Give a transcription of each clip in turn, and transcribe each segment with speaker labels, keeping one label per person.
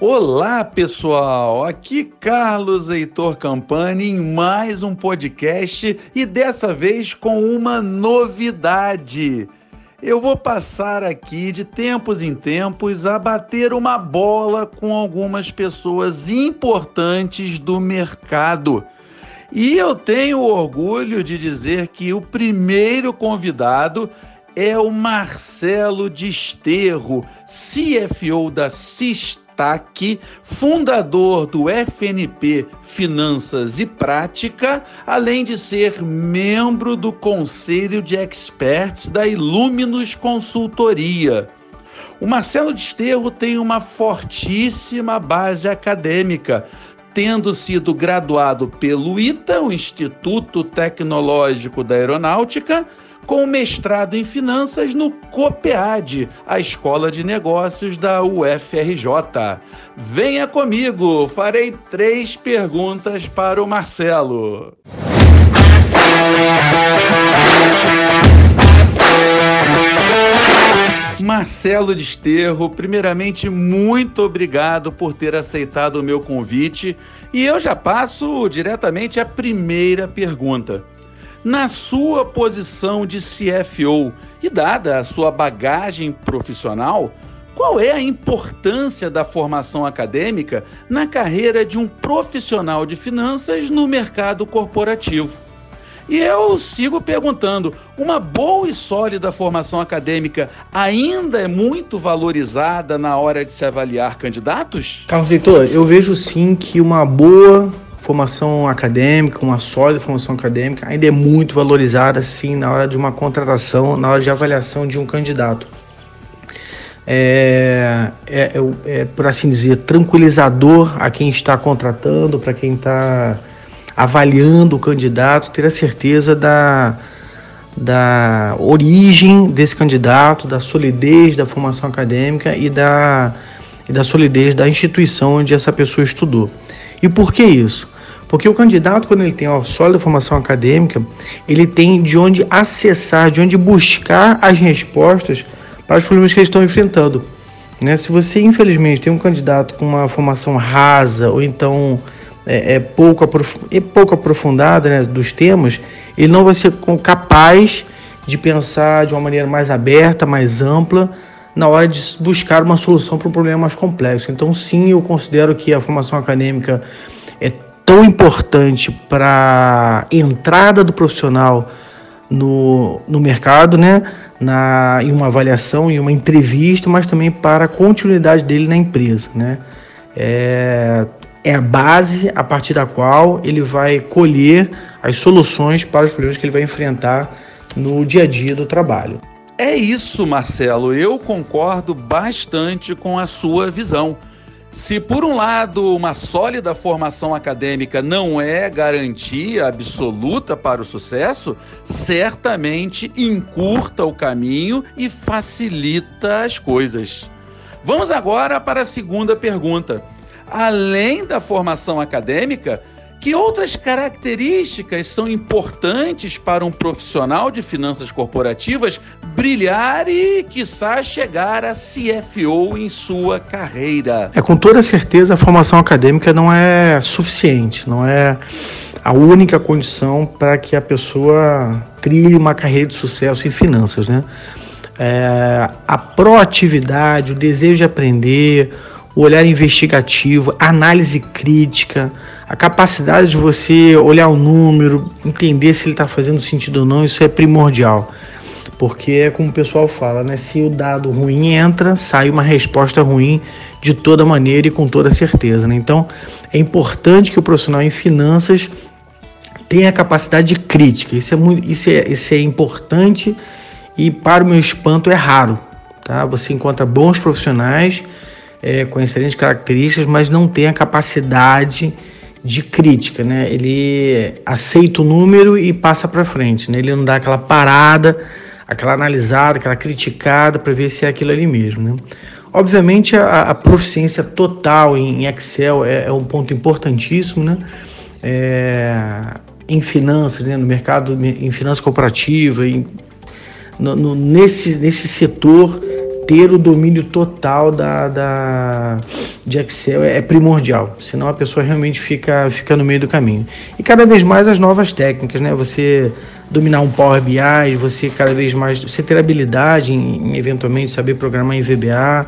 Speaker 1: Olá, pessoal! Aqui Carlos Heitor Campani em mais um podcast e dessa vez com uma novidade. Eu vou passar aqui de tempos em tempos a bater uma bola com algumas pessoas importantes do mercado. E eu tenho orgulho de dizer que o primeiro convidado é o Marcelo Desterro, CFO da Sistema Ataque, fundador do FNP Finanças e Prática, além de ser membro do Conselho de Experts da Iluminus Consultoria. O Marcelo Desterro tem uma fortíssima base acadêmica, tendo sido graduado pelo ITA, o Instituto Tecnológico da Aeronáutica, com mestrado em finanças no COPEAD, a Escola de Negócios da UFRJ. Venha comigo, farei três perguntas para o Marcelo. Marcelo Desterro, primeiramente, muito obrigado por ter aceitado o meu convite. E eu já passo diretamente à primeira pergunta. Na sua posição de CFO e dada a sua bagagem profissional, qual é a importância da formação acadêmica na carreira de um profissional de finanças no mercado corporativo? E eu sigo perguntando: uma boa e sólida formação acadêmica ainda é muito valorizada na hora de se avaliar candidatos?
Speaker 2: Carlos Heitor, eu vejo sim que uma boa formação acadêmica, uma sólida formação acadêmica, ainda é muito valorizada, sim, na hora de uma contratação, na hora de avaliação de um candidato. É, é, é, é por assim dizer, tranquilizador a quem está contratando, para quem está avaliando o candidato, ter a certeza da, da origem desse candidato, da solidez da formação acadêmica e da, e da solidez da instituição onde essa pessoa estudou. E por que isso? Porque o candidato, quando ele tem uma sólida formação acadêmica, ele tem de onde acessar, de onde buscar as respostas para os problemas que eles estão enfrentando. Né? Se você, infelizmente, tem um candidato com uma formação rasa ou então é, é pouco, aprof é pouco aprofundada né, dos temas, ele não vai ser capaz de pensar de uma maneira mais aberta, mais ampla, na hora de buscar uma solução para um problema mais complexo. Então, sim, eu considero que a formação acadêmica é tão importante para a entrada do profissional no, no mercado, né? Na, em uma avaliação, em uma entrevista, mas também para a continuidade dele na empresa. Né? É, é a base a partir da qual ele vai colher as soluções para os problemas que ele vai enfrentar no dia a dia do trabalho.
Speaker 1: É isso, Marcelo. Eu concordo bastante com a sua visão. Se, por um lado, uma sólida formação acadêmica não é garantia absoluta para o sucesso, certamente encurta o caminho e facilita as coisas. Vamos agora para a segunda pergunta. Além da formação acadêmica, que outras características são importantes para um profissional de finanças corporativas brilhar e, quiçá, chegar a CFO em sua carreira?
Speaker 2: É, com toda certeza, a formação acadêmica não é suficiente, não é a única condição para que a pessoa trilhe uma carreira de sucesso em finanças, né? É, a proatividade, o desejo de aprender, o olhar investigativo, a análise crítica, a capacidade de você olhar o número, entender se ele está fazendo sentido ou não, isso é primordial. Porque é como o pessoal fala, né? Se o dado ruim entra, sai uma resposta ruim de toda maneira e com toda certeza. Né? Então, é importante que o profissional em finanças tenha capacidade de crítica. Isso é, muito, isso é, isso é importante e, para o meu espanto, é raro. Tá? Você encontra bons profissionais é, com excelentes características, mas não tem a capacidade de crítica, né? Ele aceita o número e passa para frente, né? Ele não dá aquela parada, aquela analisada, aquela criticada para ver se é aquilo ali mesmo, né? Obviamente a, a proficiência total em, Excel é, é, um ponto importantíssimo, né? É, em finanças, né? no mercado, em finanças corporativa, em, no, no, nesse, nesse setor ter o domínio total da, da, de Excel é primordial, senão a pessoa realmente fica, fica no meio do caminho. E cada vez mais as novas técnicas, né? Você dominar um Power BI, você cada vez mais, você ter habilidade em, em eventualmente saber programar em VBA,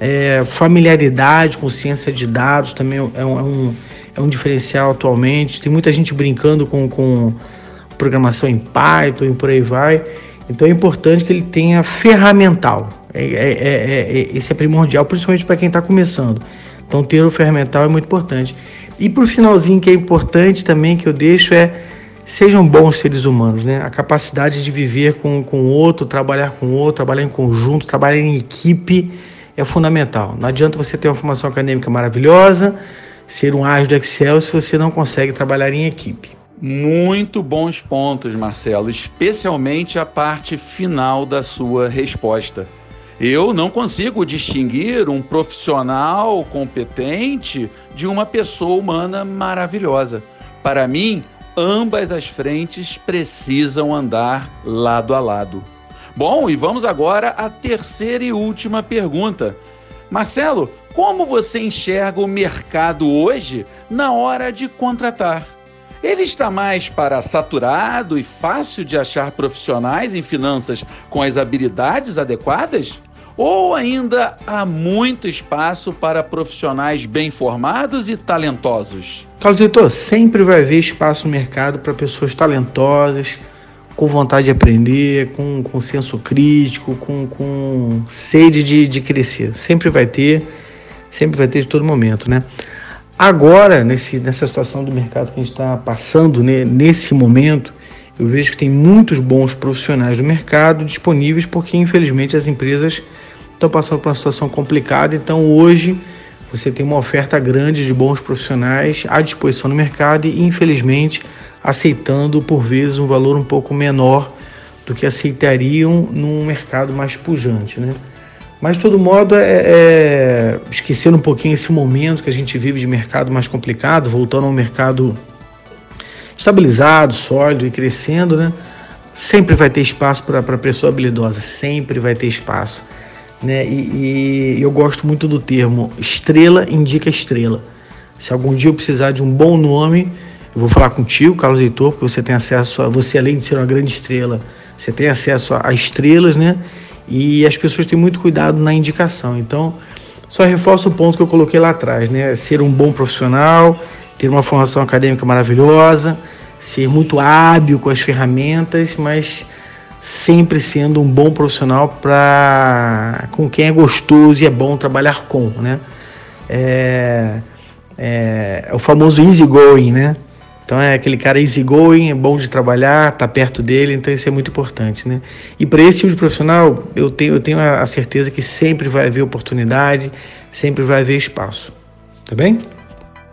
Speaker 2: é, familiaridade com ciência de dados também é um, é um, é um diferencial atualmente. Tem muita gente brincando com, com programação em Python e por aí vai. Então é importante que ele tenha ferramental. É, é, é, é esse é primordial, principalmente para quem está começando. Então ter o ferramental é muito importante. E para o finalzinho que é importante também que eu deixo é sejam bons seres humanos, né? A capacidade de viver com o outro, trabalhar com o outro, trabalhar em conjunto, trabalhar em equipe é fundamental. Não adianta você ter uma formação acadêmica maravilhosa, ser um ágil do Excel se você não consegue trabalhar em equipe.
Speaker 1: Muito bons pontos, Marcelo, especialmente a parte final da sua resposta. Eu não consigo distinguir um profissional competente de uma pessoa humana maravilhosa. Para mim, ambas as frentes precisam andar lado a lado. Bom, e vamos agora à terceira e última pergunta. Marcelo, como você enxerga o mercado hoje na hora de contratar? Ele está mais para saturado e fácil de achar profissionais em finanças com as habilidades adequadas? Ou ainda há muito espaço para profissionais bem formados e talentosos?
Speaker 2: Carlos Heitor, sempre vai haver espaço no mercado para pessoas talentosas, com vontade de aprender, com, com senso crítico, com, com sede de, de crescer. Sempre vai ter, sempre vai ter de todo momento, né? Agora, nesse, nessa situação do mercado que a gente está passando, né, nesse momento, eu vejo que tem muitos bons profissionais do mercado disponíveis, porque infelizmente as empresas estão passando por uma situação complicada. Então, hoje, você tem uma oferta grande de bons profissionais à disposição no mercado e, infelizmente, aceitando por vezes um valor um pouco menor do que aceitariam num mercado mais pujante, né? Mas de todo modo é, é esquecendo um pouquinho esse momento que a gente vive de mercado mais complicado, voltando ao mercado estabilizado, sólido e crescendo, né? Sempre vai ter espaço para a pessoa habilidosa, sempre vai ter espaço. Né? E, e eu gosto muito do termo estrela indica estrela. Se algum dia eu precisar de um bom nome, eu vou falar contigo, Carlos Heitor, porque você tem acesso a. Você, além de ser uma grande estrela, você tem acesso a, a estrelas, né? E as pessoas têm muito cuidado na indicação. Então, só reforço o ponto que eu coloquei lá atrás, né? Ser um bom profissional, ter uma formação acadêmica maravilhosa, ser muito hábil com as ferramentas, mas sempre sendo um bom profissional para com quem é gostoso e é bom trabalhar com, né? É, é, é o famoso easy going, né? Então é aquele cara easygoing, é bom de trabalhar, tá perto dele, então isso é muito importante, né? E para esse tipo de profissional, eu tenho, eu tenho a certeza que sempre vai haver oportunidade, sempre vai haver espaço. Tá bem?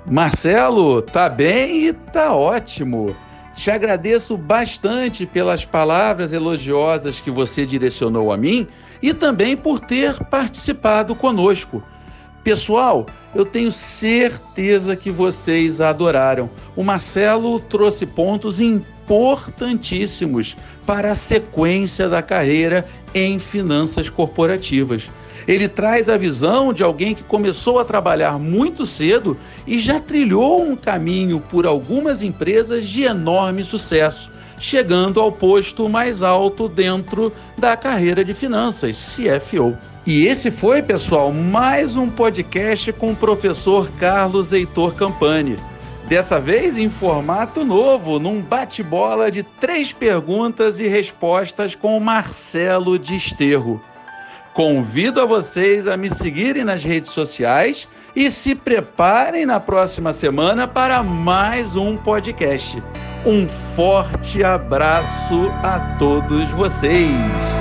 Speaker 1: Marcelo, tá bem e tá ótimo. Te agradeço bastante pelas palavras elogiosas que você direcionou a mim e também por ter participado conosco. Pessoal, eu tenho certeza que vocês adoraram. O Marcelo trouxe pontos importantíssimos para a sequência da carreira em finanças corporativas. Ele traz a visão de alguém que começou a trabalhar muito cedo e já trilhou um caminho por algumas empresas de enorme sucesso, chegando ao posto mais alto dentro da carreira de finanças, CFO. E esse foi, pessoal, mais um podcast com o professor Carlos Heitor Campani. Dessa vez em formato novo, num bate-bola de três perguntas e respostas com Marcelo Desterro. Convido a vocês a me seguirem nas redes sociais e se preparem na próxima semana para mais um podcast. Um forte abraço a todos vocês!